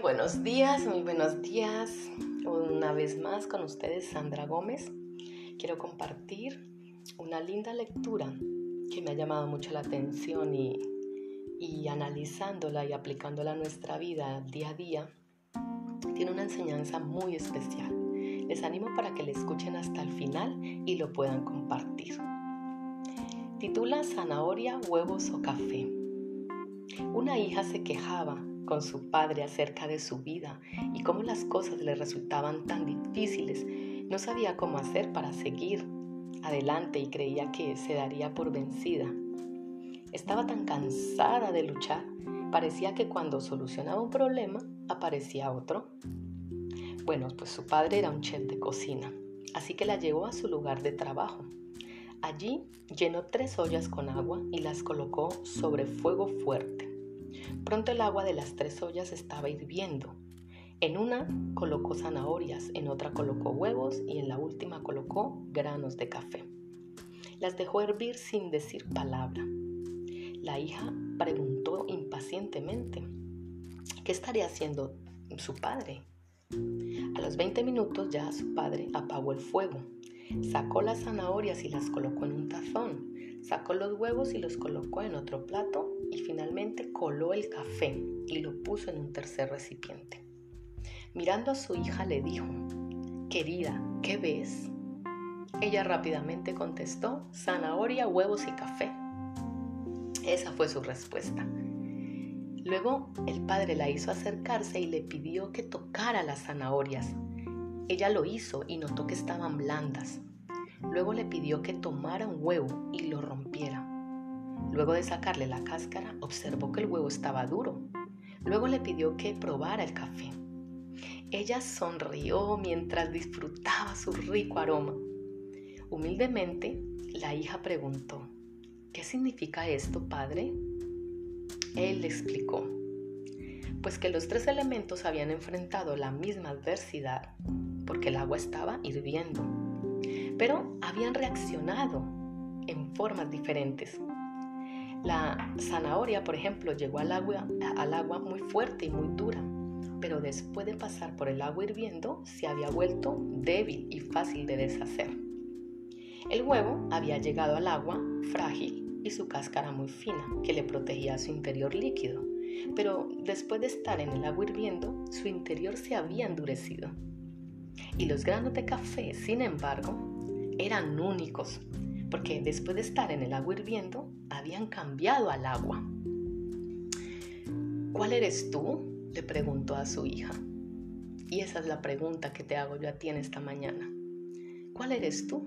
buenos días, muy buenos días. Una vez más con ustedes Sandra Gómez. Quiero compartir una linda lectura que me ha llamado mucho la atención y, y analizándola y aplicándola a nuestra vida día a día, tiene una enseñanza muy especial. Les animo para que la escuchen hasta el final y lo puedan compartir. Titula Zanahoria, huevos o café. Una hija se quejaba con su padre acerca de su vida y cómo las cosas le resultaban tan difíciles. No sabía cómo hacer para seguir adelante y creía que se daría por vencida. Estaba tan cansada de luchar, parecía que cuando solucionaba un problema aparecía otro. Bueno, pues su padre era un chef de cocina, así que la llevó a su lugar de trabajo. Allí llenó tres ollas con agua y las colocó sobre fuego fuerte. Pronto el agua de las tres ollas estaba hirviendo. En una colocó zanahorias, en otra colocó huevos y en la última colocó granos de café. Las dejó hervir sin decir palabra. La hija preguntó impacientemente, ¿qué estaría haciendo su padre? A los 20 minutos ya su padre apagó el fuego, sacó las zanahorias y las colocó en un tazón, sacó los huevos y los colocó en otro plato y finalmente coló el café y lo puso en un tercer recipiente. Mirando a su hija le dijo, querida, ¿qué ves? Ella rápidamente contestó, zanahoria, huevos y café. Esa fue su respuesta. Luego el padre la hizo acercarse y le pidió que tocara las zanahorias. Ella lo hizo y notó que estaban blandas. Luego le pidió que tomara un huevo y lo rompiera. Luego de sacarle la cáscara, observó que el huevo estaba duro. Luego le pidió que probara el café. Ella sonrió mientras disfrutaba su rico aroma. Humildemente, la hija preguntó, ¿qué significa esto, padre? Él le explicó, pues que los tres elementos habían enfrentado la misma adversidad, porque el agua estaba hirviendo, pero habían reaccionado en formas diferentes. La zanahoria, por ejemplo, llegó al agua, al agua muy fuerte y muy dura, pero después de pasar por el agua hirviendo se había vuelto débil y fácil de deshacer. El huevo había llegado al agua frágil y su cáscara muy fina, que le protegía su interior líquido, pero después de estar en el agua hirviendo, su interior se había endurecido. Y los granos de café, sin embargo, eran únicos, porque después de estar en el agua hirviendo, habían cambiado al agua. ¿Cuál eres tú? le preguntó a su hija. Y esa es la pregunta que te hago yo a ti en esta mañana. ¿Cuál eres tú?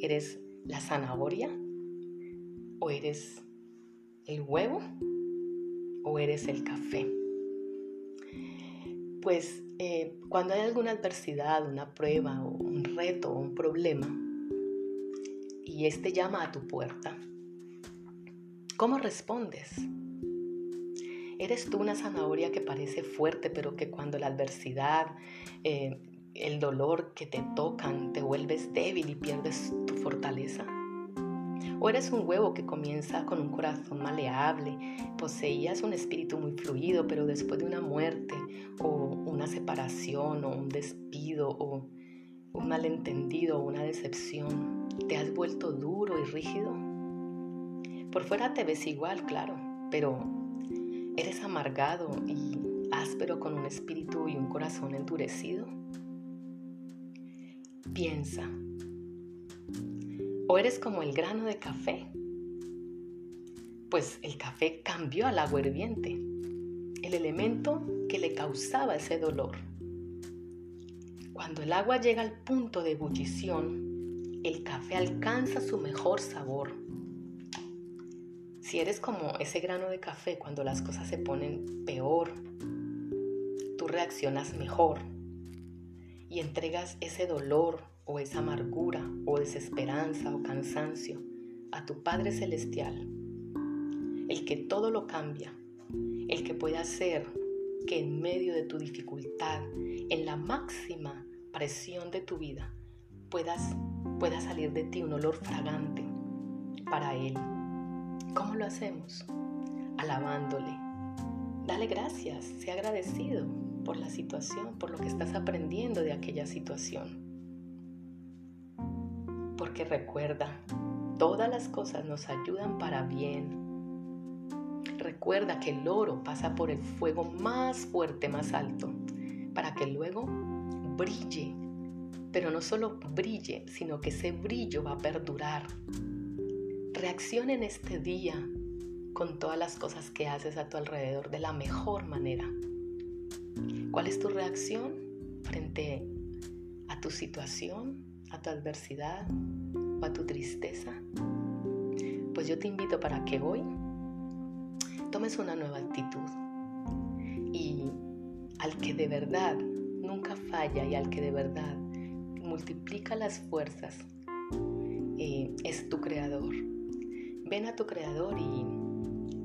¿Eres la zanahoria? ¿O eres el huevo? ¿O eres el café? Pues eh, cuando hay alguna adversidad, una prueba o un reto o un problema, y este llama a tu puerta, ¿cómo respondes? ¿Eres tú una zanahoria que parece fuerte, pero que cuando la adversidad, eh, el dolor que te tocan, te vuelves débil y pierdes tu fortaleza? ¿O eres un huevo que comienza con un corazón maleable, poseías un espíritu muy fluido, pero después de una muerte o una separación o un despido o un malentendido o una decepción, te has vuelto duro y rígido? Por fuera te ves igual, claro, pero eres amargado y áspero con un espíritu y un corazón endurecido. Piensa, o eres como el grano de café, pues el café cambió al agua hirviente, el elemento que le causaba ese dolor. Cuando el agua llega al punto de ebullición, el café alcanza su mejor sabor. Si eres como ese grano de café cuando las cosas se ponen peor, tú reaccionas mejor y entregas ese dolor o esa amargura o desesperanza o cansancio a tu Padre Celestial, el que todo lo cambia, el que puede hacer que en medio de tu dificultad, en la máxima presión de tu vida, puedas, pueda salir de ti un olor fragante para Él. ¿Cómo lo hacemos? Alabándole. Dale gracias, sea agradecido. por la situación, por lo que estás aprendiendo de aquella situación. Porque recuerda, todas las cosas nos ayudan para bien. Recuerda que el oro pasa por el fuego más fuerte, más alto, para que luego brille. Pero no solo brille, sino que ese brillo va a perdurar. Reacciona en este día con todas las cosas que haces a tu alrededor de la mejor manera. ¿Cuál es tu reacción frente a tu situación, a tu adversidad o a tu tristeza? Pues yo te invito para que hoy tomes una nueva actitud y al que de verdad nunca falla y al que de verdad multiplica las fuerzas eh, es tu creador. Ven a tu creador y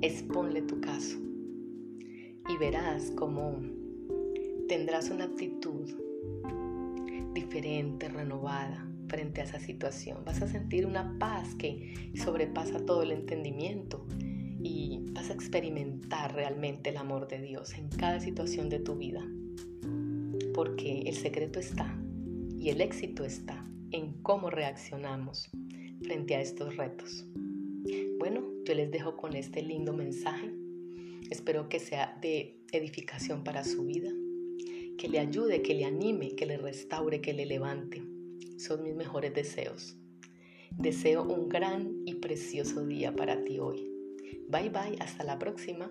exponle tu caso y verás cómo tendrás una actitud diferente, renovada frente a esa situación. Vas a sentir una paz que sobrepasa todo el entendimiento y vas a experimentar realmente el amor de Dios en cada situación de tu vida. Porque el secreto está y el éxito está en cómo reaccionamos frente a estos retos. Bueno, yo les dejo con este lindo mensaje. Espero que sea de edificación para su vida que le ayude, que le anime, que le restaure, que le levante. Son mis mejores deseos. Deseo un gran y precioso día para ti hoy. Bye bye, hasta la próxima.